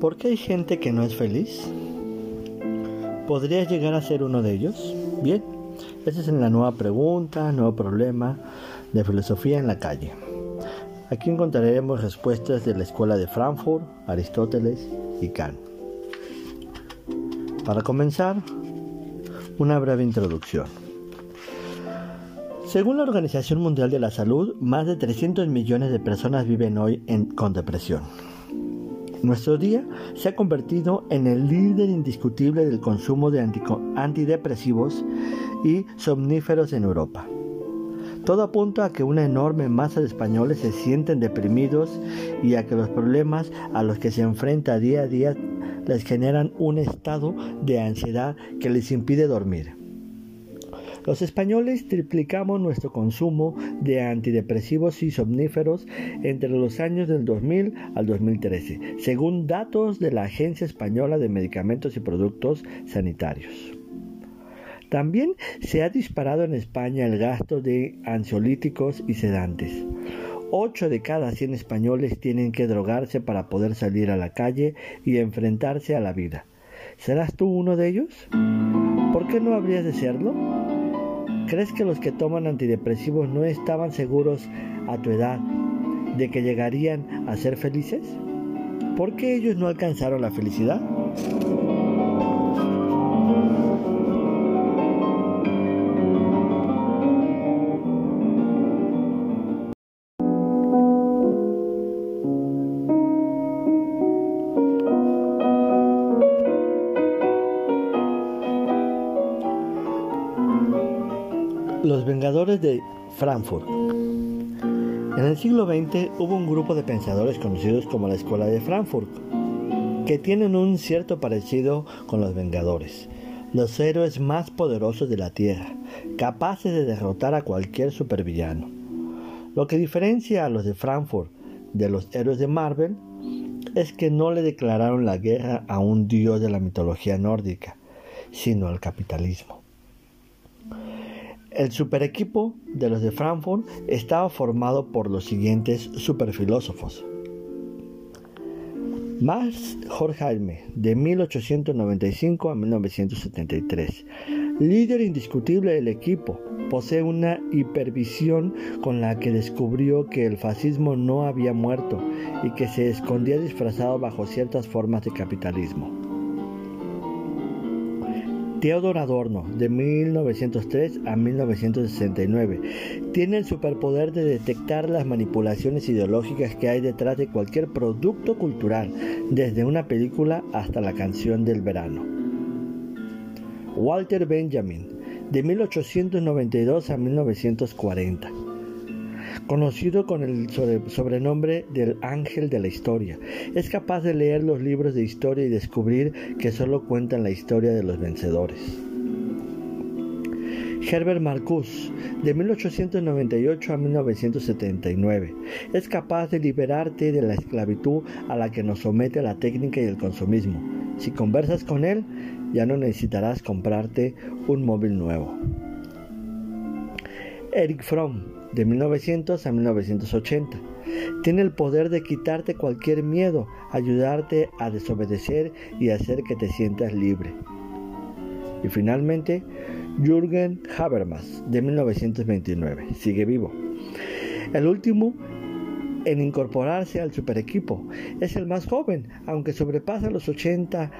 ¿Por qué hay gente que no es feliz? ¿Podrías llegar a ser uno de ellos? Bien, esa es la nueva pregunta, nuevo problema de filosofía en la calle. Aquí encontraremos respuestas de la escuela de Frankfurt, Aristóteles y Kant. Para comenzar, una breve introducción. Según la Organización Mundial de la Salud, más de 300 millones de personas viven hoy con depresión. Nuestro día se ha convertido en el líder indiscutible del consumo de antidepresivos y somníferos en Europa. Todo apunta a que una enorme masa de españoles se sienten deprimidos y a que los problemas a los que se enfrenta día a día les generan un estado de ansiedad que les impide dormir. Los españoles triplicamos nuestro consumo de antidepresivos y somníferos entre los años del 2000 al 2013, según datos de la Agencia Española de Medicamentos y Productos Sanitarios. También se ha disparado en España el gasto de ansiolíticos y sedantes. 8 de cada 100 españoles tienen que drogarse para poder salir a la calle y enfrentarse a la vida. ¿Serás tú uno de ellos? ¿Por qué no habrías de serlo? ¿Crees que los que toman antidepresivos no estaban seguros a tu edad de que llegarían a ser felices? ¿Por qué ellos no alcanzaron la felicidad? De Frankfurt. En el siglo XX hubo un grupo de pensadores conocidos como la Escuela de Frankfurt, que tienen un cierto parecido con los Vengadores, los héroes más poderosos de la Tierra, capaces de derrotar a cualquier supervillano. Lo que diferencia a los de Frankfurt de los héroes de Marvel es que no le declararon la guerra a un dios de la mitología nórdica, sino al capitalismo. El super equipo de los de Frankfurt estaba formado por los siguientes superfilósofos. Max Horkheimer, de 1895 a 1973. Líder indiscutible del equipo, posee una hipervisión con la que descubrió que el fascismo no había muerto y que se escondía disfrazado bajo ciertas formas de capitalismo. Theodor Adorno, de 1903 a 1969, tiene el superpoder de detectar las manipulaciones ideológicas que hay detrás de cualquier producto cultural, desde una película hasta la canción del verano. Walter Benjamin, de 1892 a 1940 conocido con el sobrenombre del ángel de la historia. Es capaz de leer los libros de historia y descubrir que solo cuentan la historia de los vencedores. Herbert Marcuse, de 1898 a 1979, es capaz de liberarte de la esclavitud a la que nos somete la técnica y el consumismo. Si conversas con él, ya no necesitarás comprarte un móvil nuevo. Eric Fromm, de 1900 a 1980. Tiene el poder de quitarte cualquier miedo, ayudarte a desobedecer y hacer que te sientas libre. Y finalmente, Jürgen Habermas, de 1929, sigue vivo. El último en incorporarse al super equipo. Es el más joven, aunque sobrepasa los 80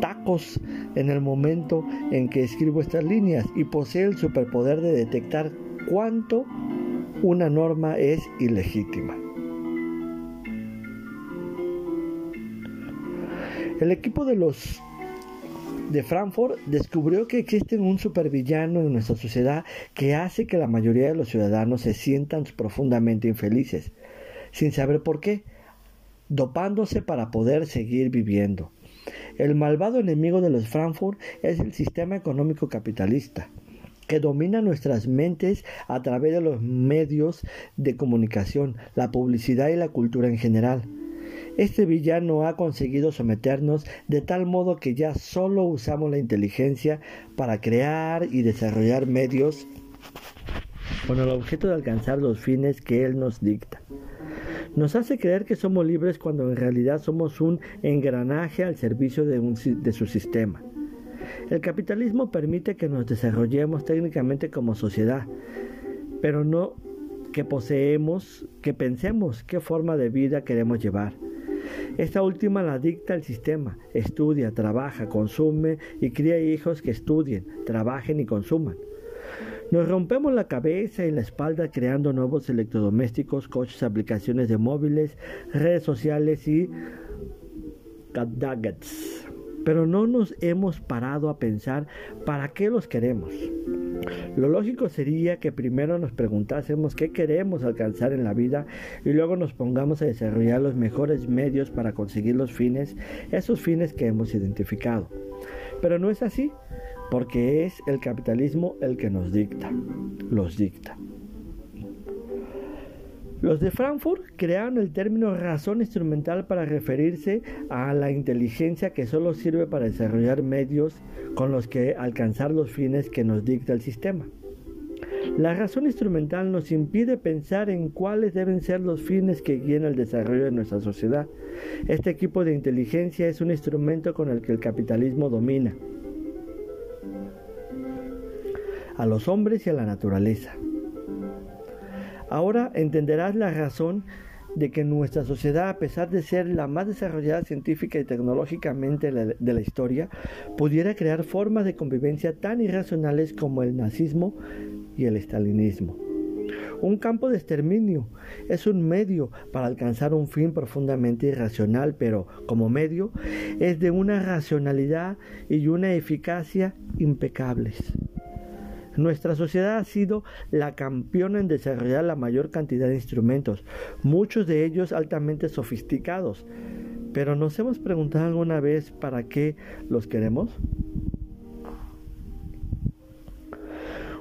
tacos en el momento en que escribo estas líneas y posee el superpoder de detectar cuánto una norma es ilegítima. El equipo de los de Frankfurt descubrió que existe un supervillano en nuestra sociedad que hace que la mayoría de los ciudadanos se sientan profundamente infelices, sin saber por qué, dopándose para poder seguir viviendo. El malvado enemigo de los Frankfurt es el sistema económico capitalista que domina nuestras mentes a través de los medios de comunicación, la publicidad y la cultura en general. Este villano ha conseguido someternos de tal modo que ya solo usamos la inteligencia para crear y desarrollar medios con el objeto de alcanzar los fines que él nos dicta. Nos hace creer que somos libres cuando en realidad somos un engranaje al servicio de, de su sistema. El capitalismo permite que nos desarrollemos técnicamente como sociedad, pero no que poseemos, que pensemos qué forma de vida queremos llevar. Esta última la dicta el sistema. Estudia, trabaja, consume y cría hijos que estudien, trabajen y consuman. Nos rompemos la cabeza y la espalda creando nuevos electrodomésticos, coches, aplicaciones de móviles, redes sociales y gadgets. Pero no nos hemos parado a pensar para qué los queremos. Lo lógico sería que primero nos preguntásemos qué queremos alcanzar en la vida y luego nos pongamos a desarrollar los mejores medios para conseguir los fines, esos fines que hemos identificado. Pero no es así, porque es el capitalismo el que nos dicta, los dicta. Los de Frankfurt crearon el término razón instrumental para referirse a la inteligencia que solo sirve para desarrollar medios con los que alcanzar los fines que nos dicta el sistema. La razón instrumental nos impide pensar en cuáles deben ser los fines que guíen el desarrollo de nuestra sociedad. Este equipo de inteligencia es un instrumento con el que el capitalismo domina a los hombres y a la naturaleza. Ahora entenderás la razón de que nuestra sociedad, a pesar de ser la más desarrollada científica y tecnológicamente de la historia, pudiera crear formas de convivencia tan irracionales como el nazismo y el estalinismo. Un campo de exterminio es un medio para alcanzar un fin profundamente irracional, pero como medio es de una racionalidad y una eficacia impecables. Nuestra sociedad ha sido la campeona en desarrollar la mayor cantidad de instrumentos, muchos de ellos altamente sofisticados. Pero ¿nos hemos preguntado alguna vez para qué los queremos?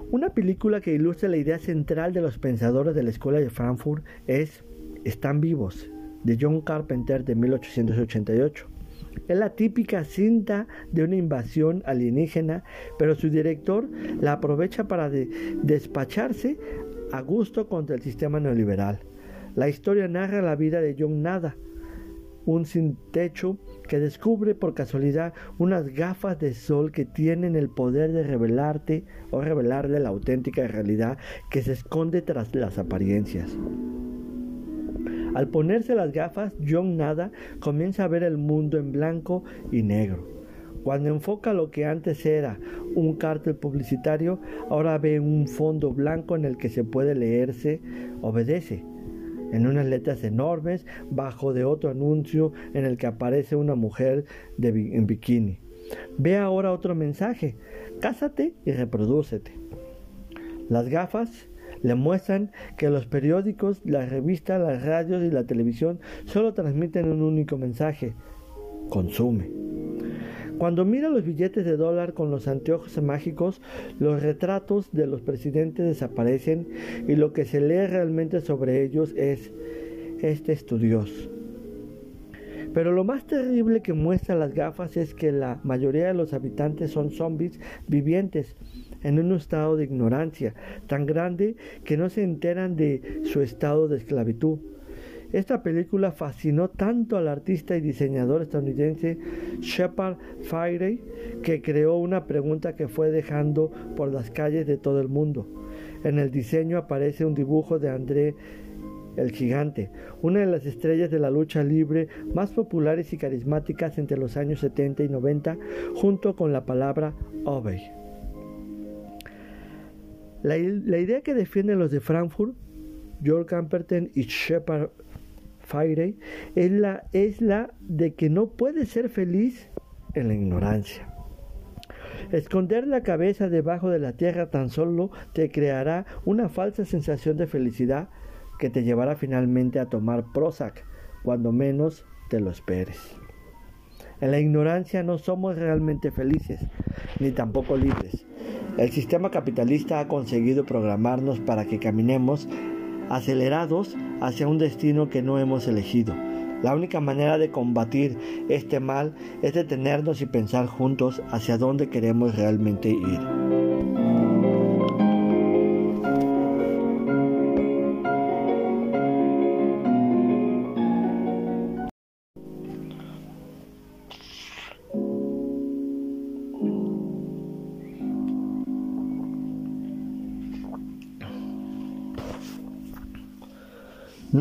Una película que ilustra la idea central de los pensadores de la Escuela de Frankfurt es Están vivos, de John Carpenter de 1888. Es la típica cinta de una invasión alienígena, pero su director la aprovecha para despacharse a gusto contra el sistema neoliberal. La historia narra la vida de John Nada, un sin techo que descubre por casualidad unas gafas de sol que tienen el poder de revelarte o revelarle la auténtica realidad que se esconde tras las apariencias. Al ponerse las gafas, John Nada comienza a ver el mundo en blanco y negro. Cuando enfoca lo que antes era un cartel publicitario, ahora ve un fondo blanco en el que se puede leerse obedece en unas letras enormes bajo de otro anuncio en el que aparece una mujer en bikini. Ve ahora otro mensaje, cásate y reprodúcete. Las gafas le muestran que los periódicos, las revistas, las radios y la televisión solo transmiten un único mensaje, consume. Cuando mira los billetes de dólar con los anteojos mágicos, los retratos de los presidentes desaparecen y lo que se lee realmente sobre ellos es este estudioso. Pero lo más terrible que muestran las gafas es que la mayoría de los habitantes son zombies vivientes en un estado de ignorancia tan grande que no se enteran de su estado de esclavitud. Esta película fascinó tanto al artista y diseñador estadounidense Shepard Fairey que creó una pregunta que fue dejando por las calles de todo el mundo. En el diseño aparece un dibujo de André el gigante, una de las estrellas de la lucha libre más populares y carismáticas entre los años 70 y 90, junto con la palabra Obey. La, idea que defienden los de Frankfurt, George Camperton y Shepard Fairey, es la, es la de que no puedes ser feliz en la ignorancia. Esconder la cabeza debajo de la tierra tan solo te creará una falsa sensación de felicidad que te llevará finalmente a tomar Prozac cuando menos te lo esperes. En la ignorancia no somos realmente felices, ni tampoco libres. El sistema capitalista ha conseguido programarnos para que caminemos acelerados hacia un destino que no hemos elegido. La única manera de combatir este mal es detenernos y pensar juntos hacia dónde queremos realmente ir.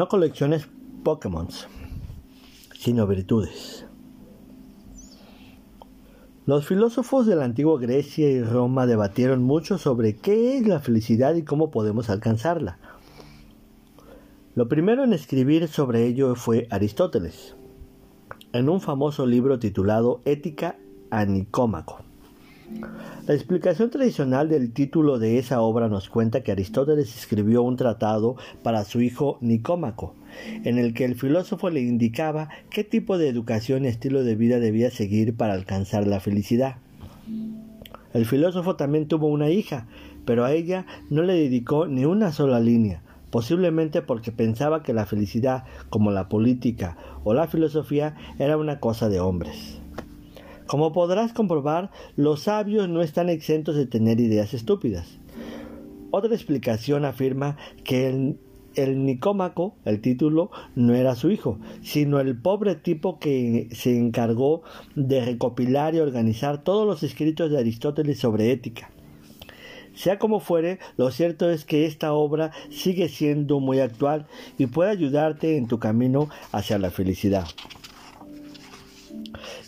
No colecciones Pokémon, sino virtudes. Los filósofos de la antigua Grecia y Roma debatieron mucho sobre qué es la felicidad y cómo podemos alcanzarla. Lo primero en escribir sobre ello fue Aristóteles, en un famoso libro titulado Ética a Nicómaco. La explicación tradicional del título de esa obra nos cuenta que Aristóteles escribió un tratado para su hijo Nicómaco, en el que el filósofo le indicaba qué tipo de educación y estilo de vida debía seguir para alcanzar la felicidad. El filósofo también tuvo una hija, pero a ella no le dedicó ni una sola línea, posiblemente porque pensaba que la felicidad, como la política o la filosofía, era una cosa de hombres. Como podrás comprobar, los sabios no están exentos de tener ideas estúpidas. Otra explicación afirma que el, el, Nicómaco, el título, no era su hijo, sino el pobre tipo que se encargó de recopilar y organizar todos los escritos de Aristóteles sobre ética. Sea como fuere, lo cierto es que esta obra sigue siendo muy actual y puede ayudarte en tu camino hacia la felicidad.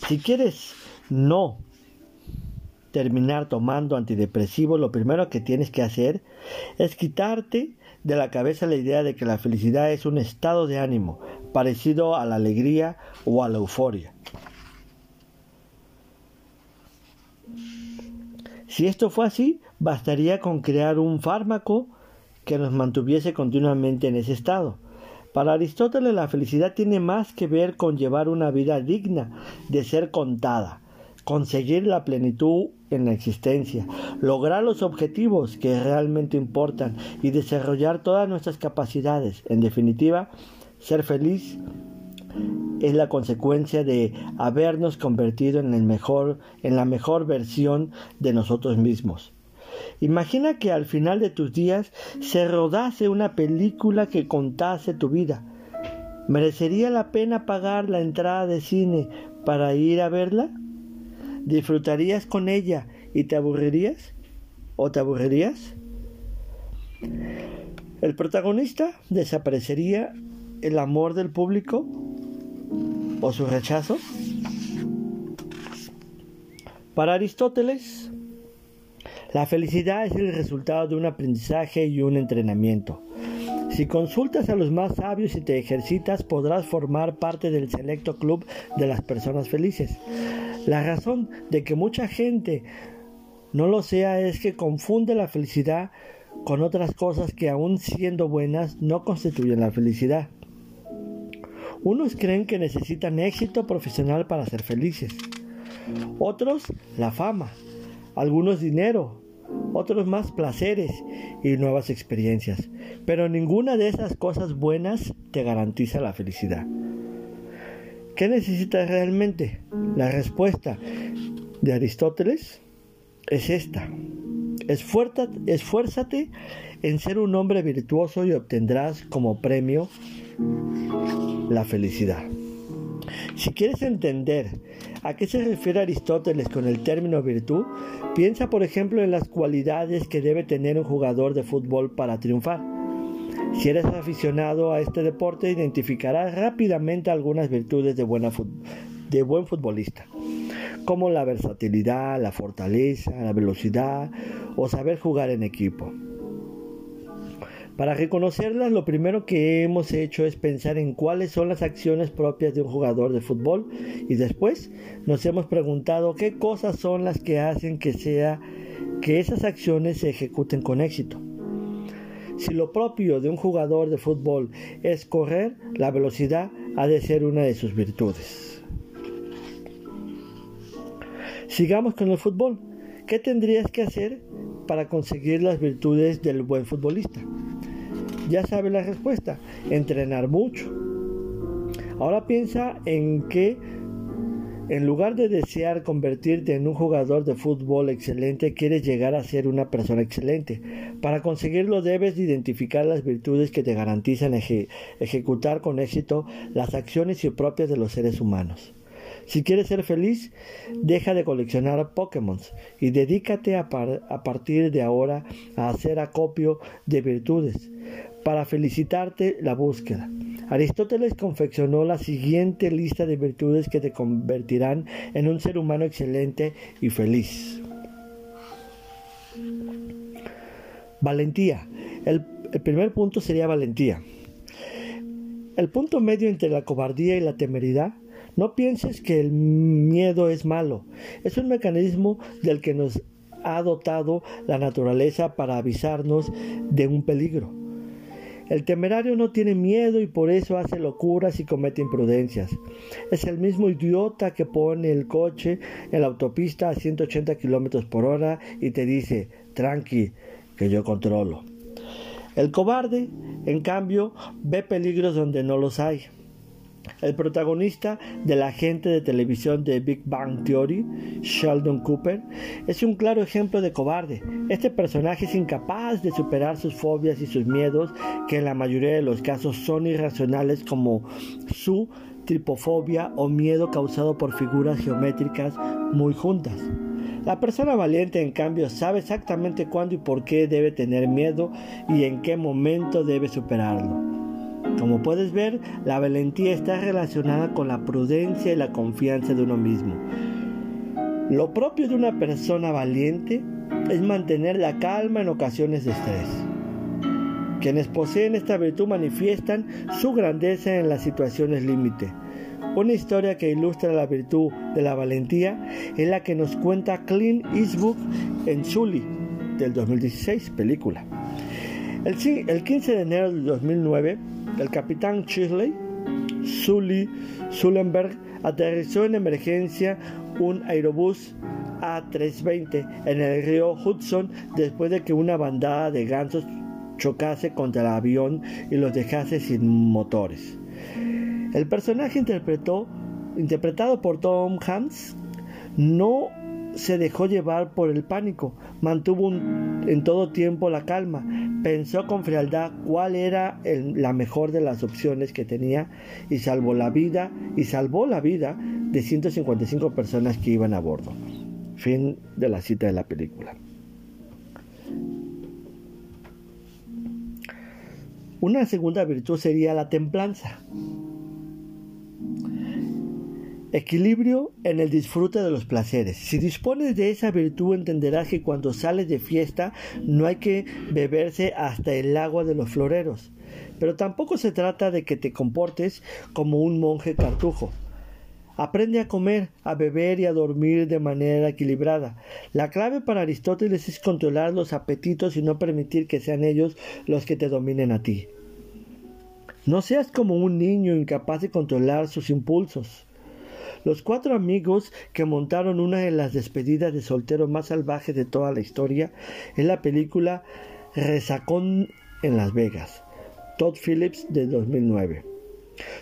Si quieres no terminar tomando antidepresivos, lo primero que tienes que hacer es quitarte de la cabeza la idea de que la felicidad es un estado de ánimo parecido a la alegría o a la euforia. Si esto fue así, bastaría con crear un fármaco que nos mantuviese continuamente en ese estado. Para Aristóteles la felicidad tiene más que ver con llevar una vida digna de ser contada, conseguir la plenitud en la existencia, lograr los objetivos que realmente importan y desarrollar todas nuestras capacidades. En definitiva, ser feliz es la consecuencia de habernos convertido en el mejor en la mejor versión de nosotros mismos. Imagina que al final de tus días se rodase una película que contase tu vida. ¿Merecería la pena pagar la entrada de cine para ir a verla? ¿Disfrutarías con ella y te aburrirías? ¿O te aburrirías? ¿El protagonista desaparecería el amor del público o su rechazo? Para Aristóteles, la felicidad es el resultado de un aprendizaje y un entrenamiento. Si consultas a los más sabios y te ejercitas, podrás formar parte del selecto club de las personas felices. La razón de que mucha gente no lo sea es que confunde la felicidad con otras cosas que aun siendo buenas no constituyen la felicidad. Unos creen que necesitan éxito profesional para ser felices. Otros la fama. Algunos dinero. Otros más placeres y nuevas experiencias. Pero ninguna de esas cosas buenas te garantiza la felicidad. ¿Qué necesitas realmente? La respuesta de Aristóteles es esta. Esfuérzate en ser un hombre virtuoso y obtendrás como premio la felicidad. Si quieres entender a qué se refiere Aristóteles con el término virtud, piensa por ejemplo en las cualidades que debe tener un jugador de fútbol para triunfar. Si eres aficionado a este deporte, identificarás rápidamente algunas virtudes de, buen futbolista, como la versatilidad, la fortaleza, la velocidad o saber jugar en equipo. Para reconocerlas, lo primero que hemos hecho es pensar en cuáles son las acciones propias de un jugador de fútbol y después nos hemos preguntado qué cosas son las que hacen que sea que esas acciones se ejecuten con éxito. Si lo propio de un jugador de fútbol es correr, la velocidad ha de ser una de sus virtudes. Sigamos con el fútbol. ¿Qué tendrías que hacer para conseguir las virtudes del buen futbolista? Ya sabe la respuesta, entrenar mucho. Ahora piensa en que en lugar de desear convertirte en un jugador de fútbol excelente, quieres llegar a ser una persona excelente. Para conseguirlo debes identificar las virtudes que te garantizan ejecutar con éxito las acciones propias de los seres humanos. Si quieres ser feliz, deja de coleccionar Pokémon y dedícate a partir de ahora a hacer acopio de virtudes para felicitarte la búsqueda. Aristóteles confeccionó la siguiente lista de virtudes que te convertirán en un ser humano excelente y feliz. Valentía. El, primer punto sería valentía. El punto medio entre la cobardía y la temeridad no pienses que el miedo es malo. Es un mecanismo del que nos ha dotado la naturaleza para avisarnos de un peligro. El temerario no tiene miedo y por eso hace locuras y comete imprudencias. Es el mismo idiota que pone el coche en la autopista a 180 kilómetros por hora y te dice, tranqui, que yo controlo. El cobarde, en cambio, ve peligros donde no los hay. El protagonista de la agente de televisión de Big Bang Theory, Sheldon Cooper, es un claro ejemplo de cobarde. Este personaje es incapaz de superar sus fobias y sus miedos, que en la mayoría de los casos son irracionales como su tripofobia o miedo causado por figuras geométricas muy juntas. La persona valiente, en cambio, sabe exactamente cuándo y por qué debe tener miedo y en qué momento debe superarlo. Como puedes ver, la valentía está relacionada con la prudencia y la confianza de uno mismo. Lo propio de una persona valiente es mantener la calma en ocasiones de estrés. Quienes poseen esta virtud manifiestan su grandeza en las situaciones límite una historia que ilustra la virtud de la valentía es la que nos cuenta Clint Eastwood en Sully del 2016, película. El, 15 de enero del 2009, el capitán Chisley, Sully Sullenberg, aterrizó en emergencia un aerobús A320 en el río Hudson después de que una bandada de gansos chocase contra el avión y los dejase sin motores. El personaje interpretado por Tom Hanks no se dejó llevar por el pánico, mantuvo en todo tiempo la calma, pensó con frialdad cuál era la mejor de las opciones que tenía y salvó la vida y salvó la vida de 155 personas que iban a bordo. Fin de la cita de la película. Una segunda virtud sería la templanza. Equilibrio en el disfrute de los placeres. Si dispones de esa virtud entenderás que cuando sales de fiesta no hay que beberse hasta el agua de los floreros. Pero tampoco se trata de que te comportes como un monje cartujo. Aprende a comer, a beber y a dormir de manera equilibrada. La clave para Aristóteles es controlar los apetitos y no permitir que sean ellos los que te dominen a ti. No seas como un niño incapaz de controlar sus impulsos. Los cuatro amigos que montaron una de las despedidas de soltero más salvajes de toda la historia es la película Resacón en Las Vegas, Todd Phillips de 2009.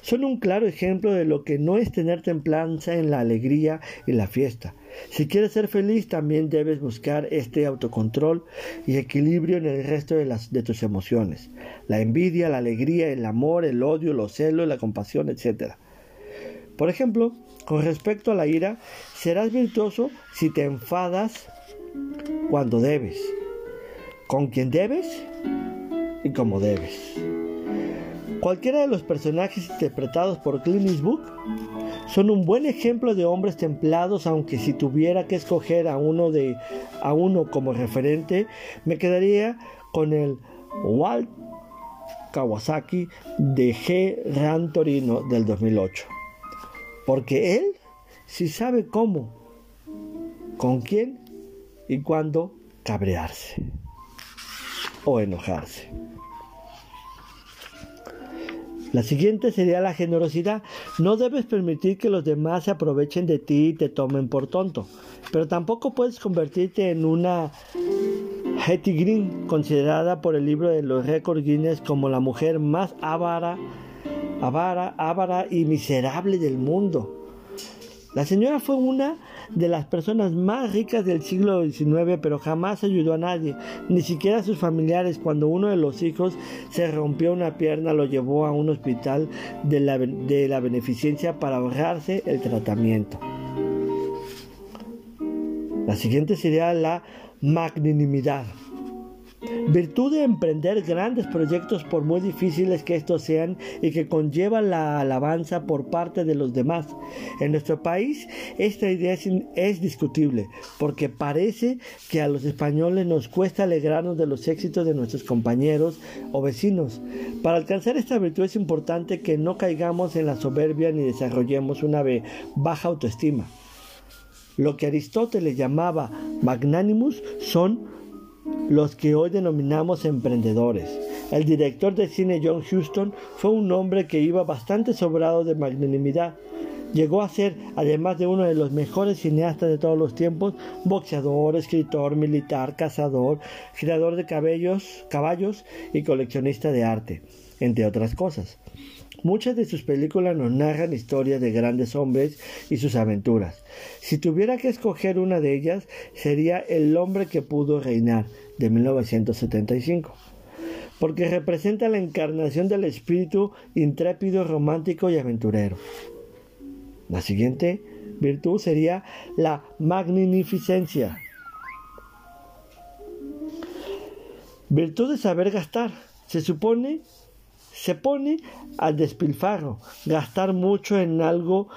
Son un claro ejemplo de lo que no es tener templanza en la alegría y la fiesta. Si quieres ser feliz, también debes buscar este autocontrol y equilibrio en el resto de, las, de tus emociones. La envidia, la alegría, el amor, el odio, los celos, la compasión, etc. Por ejemplo, con respecto a la ira, serás virtuoso si te enfadas cuando debes, con quien debes y como debes. Cualquiera de los personajes interpretados por Clint Eastwood son un buen ejemplo de hombres templados, aunque si tuviera que escoger a uno de a uno como referente, me quedaría con el Walt Kawasaki de G. Ran Torino del 2008. Porque Él sí sabe cómo, con quién y cuándo cabrearse o enojarse. La siguiente sería la generosidad. No debes permitir que los demás se aprovechen de ti y te tomen por tonto. Pero tampoco puedes convertirte en una Hetty Green, considerada por el libro de los récords Guinness como la mujer más avara avara, avara y miserable del mundo. La señora fue una de las personas más ricas del siglo XIX, pero jamás ayudó a nadie, ni siquiera a sus familiares. Cuando uno de los hijos se rompió una pierna, lo llevó a un hospital de la, de la beneficencia para ahorrarse el tratamiento. La siguiente sería la magnanimidad. Virtud de emprender grandes proyectos por muy difíciles que estos sean y que conlleva la alabanza por parte de los demás. En nuestro país esta idea es, discutible porque parece que a los españoles nos cuesta alegrarnos de los éxitos de nuestros compañeros o vecinos. Para alcanzar esta virtud es importante que no caigamos en la soberbia ni desarrollemos una baja autoestima. Lo que Aristóteles llamaba magnanimus son los que hoy denominamos emprendedores. El director de cine John Huston fue un hombre que iba bastante sobrado de magnanimidad. Llegó a ser, además de uno de los mejores cineastas de todos los tiempos, boxeador, escritor, militar, cazador, girador de cabellos, caballos y coleccionista de arte, entre otras cosas. Muchas de sus películas nos narran historias de grandes hombres y sus aventuras. Si tuviera que escoger una de ellas, sería El hombre que pudo reinar, de 1975, porque representa la encarnación del espíritu intrépido, romántico y aventurero. La siguiente virtud sería la magnificencia. Virtud de saber gastar. Se supone se pone al despilfarro, gastar mucho en algo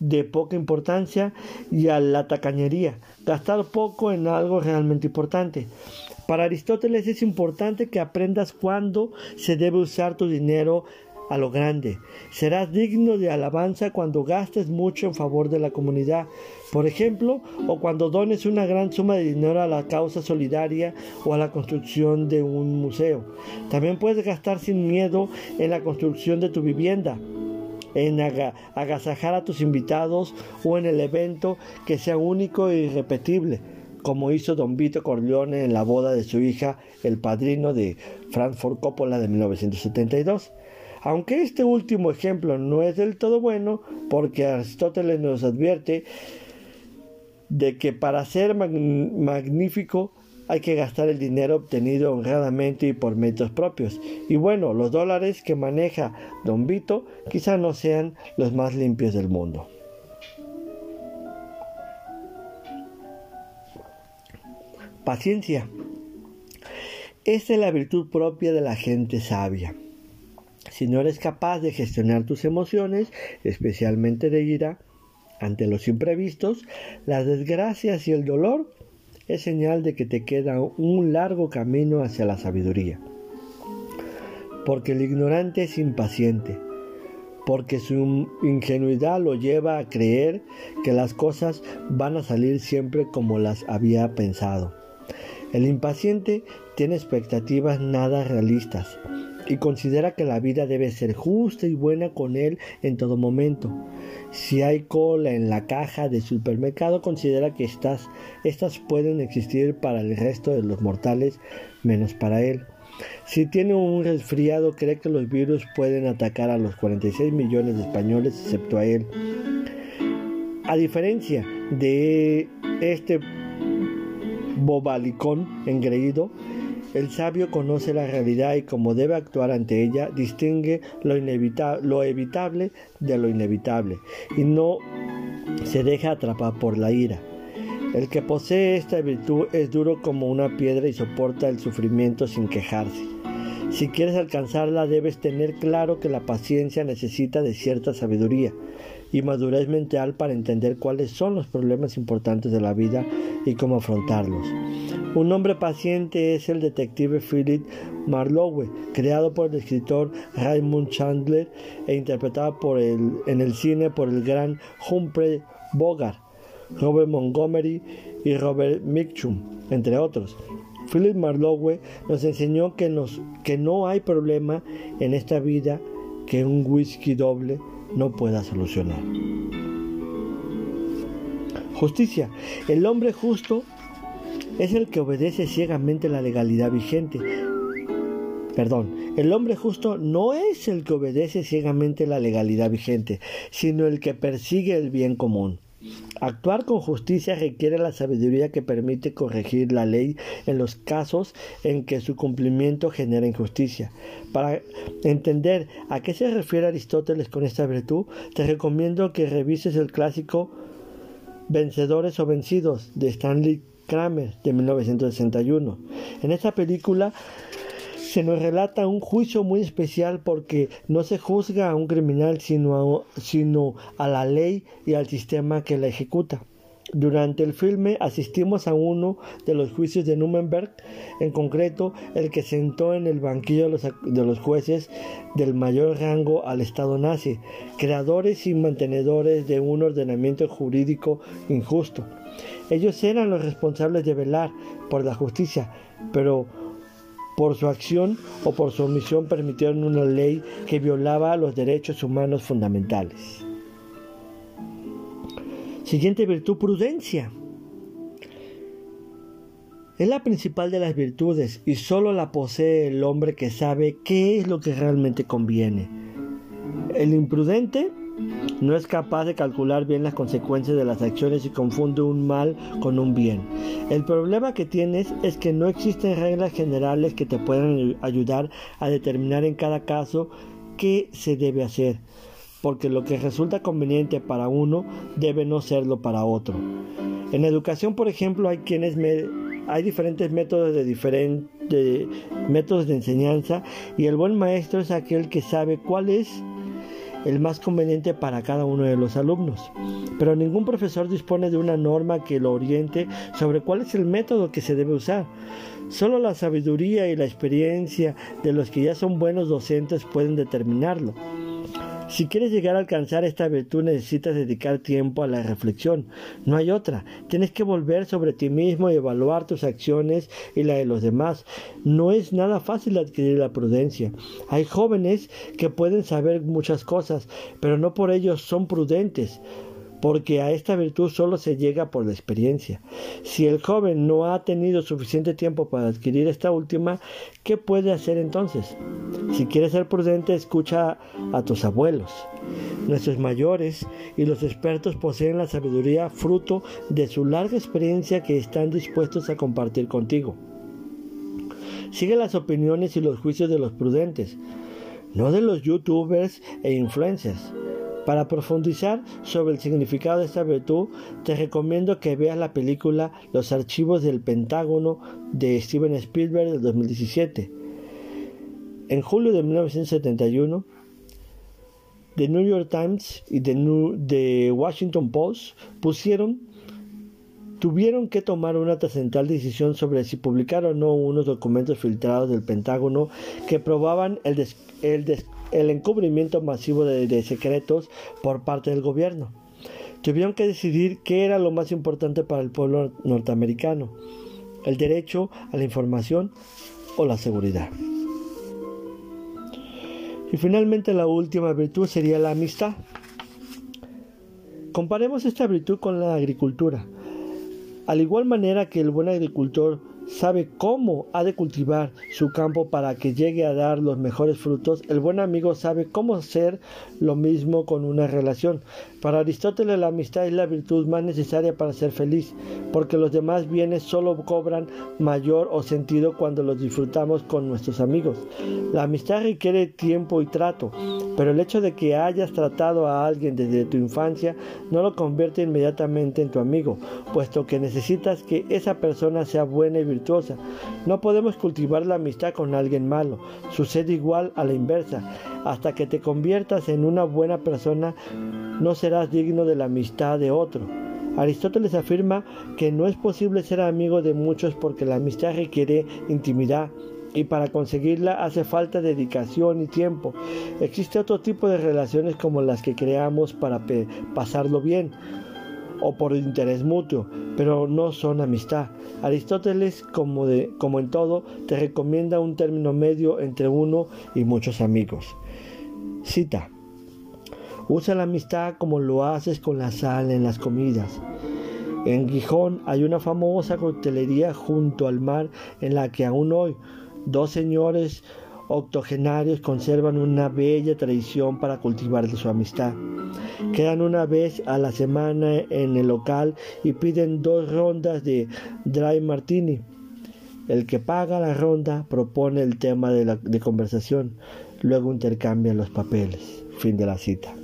de poca importancia y a la tacañería, gastar poco en algo realmente importante. Para Aristóteles es importante que aprendas cuándo se debe usar tu dinero a lo grande. Serás digno de alabanza cuando gastes mucho en favor de la comunidad, por ejemplo, o cuando dones una gran suma de dinero a la causa solidaria o a la construcción de un museo. También puedes gastar sin miedo en la construcción de tu vivienda en agasajar a tus invitados o en el evento que sea único e irrepetible, como hizo Don Vito Corleone en la boda de su hija, el padrino de Frankfurt Coppola de 1972. Aunque este último ejemplo no es del todo bueno, porque Aristóteles nos advierte de que para ser magnífico hay que gastar el dinero obtenido honradamente y por métodos propios. Y bueno, los dólares que maneja Don Vito quizá no sean los más limpios del mundo. Paciencia. Esta es la virtud propia de la gente sabia. Si no eres capaz de gestionar tus emociones, especialmente de ira, ante los imprevistos, las desgracias y el dolor, es señal de que te queda un largo camino hacia la sabiduría. Porque el ignorante es impaciente, porque su ingenuidad lo lleva a creer que las cosas van a salir siempre como las había pensado. El impaciente tiene expectativas nada realistas y considera que la vida debe ser justa y buena con él en todo momento. Si hay cola en la caja de supermercado, considera que estas, estas pueden existir para el resto de los mortales, menos para él. Si tiene un resfriado, cree que los virus pueden atacar a los 46 millones de españoles, excepto a él. A diferencia de este bobalicón engreído, el sabio conoce la realidad y como debe actuar ante ella, distingue lo, evitable de lo inevitable y no se deja atrapar por la ira. El que posee esta virtud es duro como una piedra y soporta el sufrimiento sin quejarse. Si quieres alcanzarla debes tener claro que la paciencia necesita de cierta sabiduría y madurez mental para entender cuáles son los problemas importantes de la vida y cómo afrontarlos. Un hombre paciente es el detective Philip Marlowe, creado por el escritor Raymond Chandler e interpretado por el, en el cine por el gran Humphrey Bogart, Robert Montgomery y Robert Mitchum, entre otros. Philip Marlowe nos enseñó que, que no hay problema en esta vida que un whisky doble no pueda solucionar. Justicia. El hombre justo es el que obedece ciegamente la legalidad vigente. Perdón, el hombre justo no es el que obedece ciegamente la legalidad vigente, sino el que persigue el bien común. Actuar con justicia requiere la sabiduría que permite corregir la ley en los casos en que su cumplimiento genera injusticia. Para entender a qué se refiere Aristóteles con esta virtud, te recomiendo que revises el clásico Vencedores o Vencidos de Stanley Kramer de 1961. En esta película se nos relata un juicio muy especial porque no se juzga a un criminal sino a, la ley y al sistema que la ejecuta. Durante el filme asistimos a uno de los juicios de Nuremberg, en concreto el que sentó en el banquillo de los, jueces del mayor rango al Estado nazi, creadores y mantenedores de un ordenamiento jurídico injusto. Ellos eran los responsables de velar por la justicia, pero por su acción o por su omisión permitieron una ley que violaba los derechos humanos fundamentales. Siguiente virtud, prudencia. Es la principal de las virtudes y solo la posee el hombre que sabe qué es lo que realmente conviene. El imprudente no es capaz de calcular bien las consecuencias de las acciones y confunde un mal con un bien. El problema que tienes es que no existen reglas generales que te puedan ayudar a determinar en cada caso qué se debe hacer porque lo que resulta conveniente para uno debe no serlo para otro. En educación, por ejemplo, hay quienes hay diferentes métodos de diferentes métodos de enseñanza y el buen maestro es aquel que sabe cuál es el más conveniente para cada uno de los alumnos. Pero ningún profesor dispone de una norma que lo oriente sobre cuál es el método que se debe usar. Solo la sabiduría y la experiencia de los que ya son buenos docentes pueden determinarlo. Si quieres llegar a alcanzar esta virtud necesitas dedicar tiempo a la reflexión. No hay otra. Tienes que volver sobre ti mismo y evaluar tus acciones y la de los demás. No es nada fácil adquirir la prudencia. Hay jóvenes que pueden saber muchas cosas, pero no por ello son prudentes porque a esta virtud solo se llega por la experiencia. Si el joven no ha tenido suficiente tiempo para adquirir esta última, ¿qué puede hacer entonces? Si quieres ser prudente, escucha a tus abuelos. Nuestros mayores y los expertos poseen la sabiduría fruto de su larga experiencia que están dispuestos a compartir contigo. Sigue las opiniones y los juicios de los prudentes, no de los youtubers e influencers. Para profundizar sobre el significado de esta virtud, te recomiendo que veas la película Los archivos del Pentágono de Steven Spielberg del 2017. En julio de 1971, The New York Times y The, Washington Post tuvieron que tomar una trascendental decisión sobre si publicar o no unos documentos filtrados del Pentágono que probaban el, el, el encubrimiento masivo de, secretos por parte del gobierno. Tuvieron que decidir qué era lo más importante para el pueblo norteamericano, el derecho a la información o la seguridad. Y finalmente la última virtud sería la amistad. Comparemos esta virtud con la agricultura. Al igual manera que el buen agricultor sabe cómo ha de cultivar su campo para que llegue a dar los mejores frutos, el buen amigo sabe cómo hacer lo mismo con una relación. Para Aristóteles la amistad es la virtud más necesaria para ser feliz, porque los demás bienes solo cobran mayor o sentido cuando los disfrutamos con nuestros amigos. La amistad requiere tiempo y trato, pero el hecho de que hayas tratado a alguien desde tu infancia no lo convierte inmediatamente en tu amigo, puesto que necesitas que esa persona sea buena y virtuosa. No podemos cultivar la amistad con alguien malo. Sucede igual a la inversa. Hasta que te conviertas en una buena persona, no serás digno de la amistad de otro. Aristóteles afirma que no es posible ser amigo de muchos porque la amistad requiere intimidad, y para conseguirla hace falta dedicación y tiempo. Existe otro tipo de relaciones como las que creamos para pasarlo bien o por interés mutuo, pero no son amistad. Aristóteles, como, de, como en todo, te recomienda un término medio entre uno y muchos amigos. Cita. Usa la amistad como lo haces con la sal en las comidas. En Gijón hay una famosa coctelería junto al mar en la que aún hoy dos señores octogenarios conservan una bella tradición para cultivar su amistad. Quedan una vez a la semana en el local y piden dos rondas de dry martini. El que paga la ronda propone el tema de, la, conversación, luego intercambian los papeles. Fin de la cita.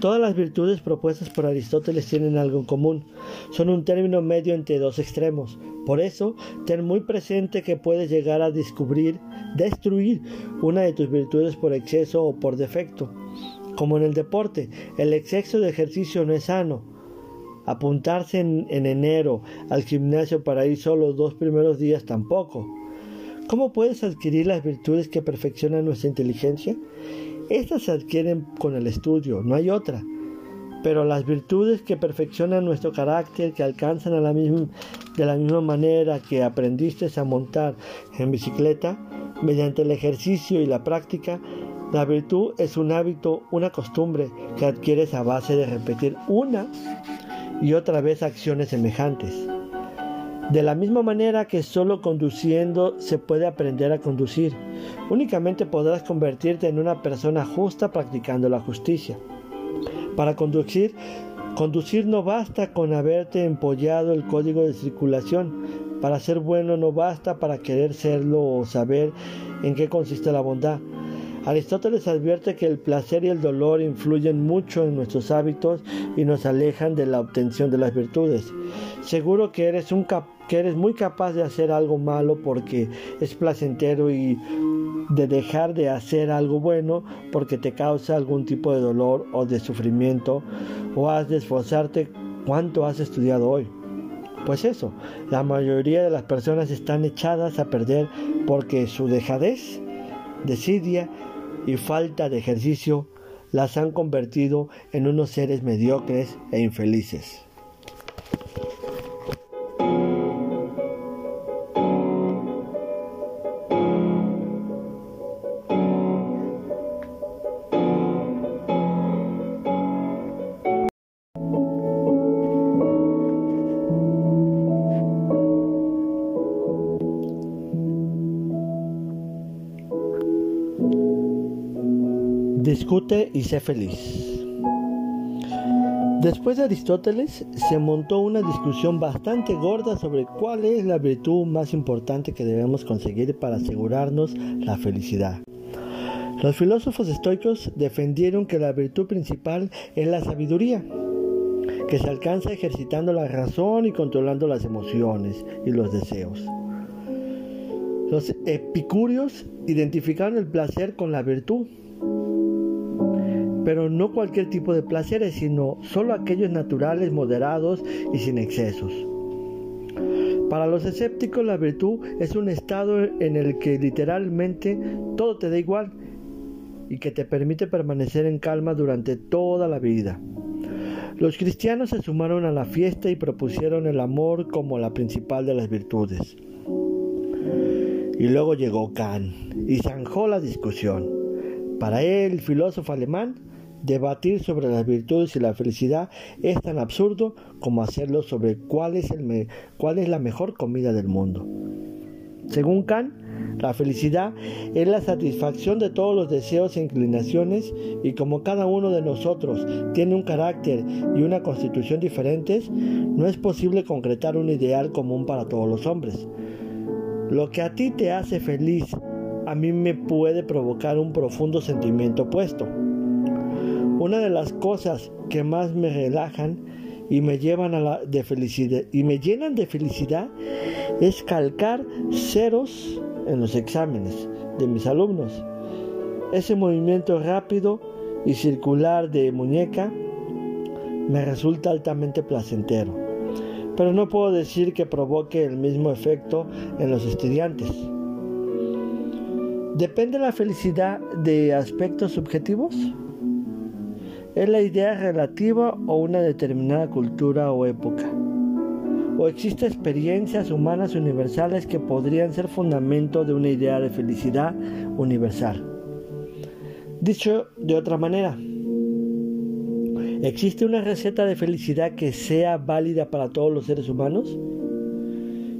Todas las virtudes propuestas por Aristóteles tienen algo en común. Son un término medio entre dos extremos. Por eso, ten muy presente que puedes llegar a descubrir, destruir una de tus virtudes por exceso o por defecto. Como en el deporte, el exceso de ejercicio no es sano. Apuntarse en, en enero al gimnasio para ir solo los dos primeros días tampoco. ¿Cómo puedes adquirir las virtudes que perfeccionan nuestra inteligencia? Estas se adquieren con el estudio, no hay otra. Pero las virtudes que perfeccionan nuestro carácter, que alcanzan a la misma, de la misma manera que aprendiste a montar en bicicleta, mediante el ejercicio y la práctica, la virtud es un hábito, una costumbre que adquieres a base de repetir una y otra vez acciones semejantes. De la misma manera que solo conduciendo se puede aprender a conducir, únicamente podrás convertirte en una persona justa practicando la justicia. Para conducir, conducir no basta con haberte empollado el código de circulación. Para ser bueno no basta para querer serlo o saber en qué consiste la bondad. Aristóteles advierte que el placer y el dolor influyen mucho en nuestros hábitos y nos alejan de la obtención de las virtudes. Seguro que eres, un que eres muy capaz de hacer algo malo porque es placentero y de dejar de hacer algo bueno porque te causa algún tipo de dolor o de sufrimiento o has de esforzarte cuánto has estudiado hoy. Pues eso, la mayoría de las personas están echadas a perder porque su dejadez, desidia y falta de ejercicio las han convertido en unos seres mediocres e infelices. Y sé feliz. Después de Aristóteles se montó una discusión bastante gorda sobre cuál es la virtud más importante que debemos conseguir para asegurarnos la felicidad. Los filósofos estoicos defendieron que la virtud principal es la sabiduría, que se alcanza ejercitando la razón y controlando las emociones y los deseos. Los epicúreos identificaron el placer con la virtud pero no cualquier tipo de placeres, sino solo aquellos naturales, moderados y sin excesos. Para los escépticos la virtud es un estado en el que literalmente todo te da igual y que te permite permanecer en calma durante toda la vida. Los cristianos se sumaron a la fiesta y propusieron el amor como la principal de las virtudes. Y luego llegó Kant y zanjó la discusión. Para él, filósofo alemán, Debatir sobre las virtudes y la felicidad es tan absurdo como hacerlo sobre cuál es, cuál es la mejor comida del mundo. Según Kant, la felicidad es la satisfacción de todos los deseos e inclinaciones y como cada uno de nosotros tiene un carácter y una constitución diferentes, no es posible concretar un ideal común para todos los hombres. Lo que a ti te hace feliz, a mí me puede provocar un profundo sentimiento opuesto. Una de las cosas que más me relajan y me llevan a la de felicidad y me llenan de felicidad es calcar ceros en los exámenes de mis alumnos. Ese movimiento rápido y circular de muñeca me resulta altamente placentero, pero no puedo decir que provoque el mismo efecto en los estudiantes. ¿Depende la felicidad de aspectos subjetivos? Es la idea relativa o una determinada cultura o época. O existen experiencias humanas universales que podrían ser fundamento de una idea de felicidad universal. Dicho de otra manera, ¿existe una receta de felicidad que sea válida para todos los seres humanos?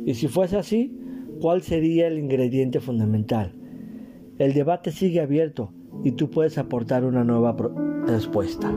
Y si fuese así, ¿cuál sería el ingrediente fundamental? El debate sigue abierto y tú puedes aportar una nueva respuesta.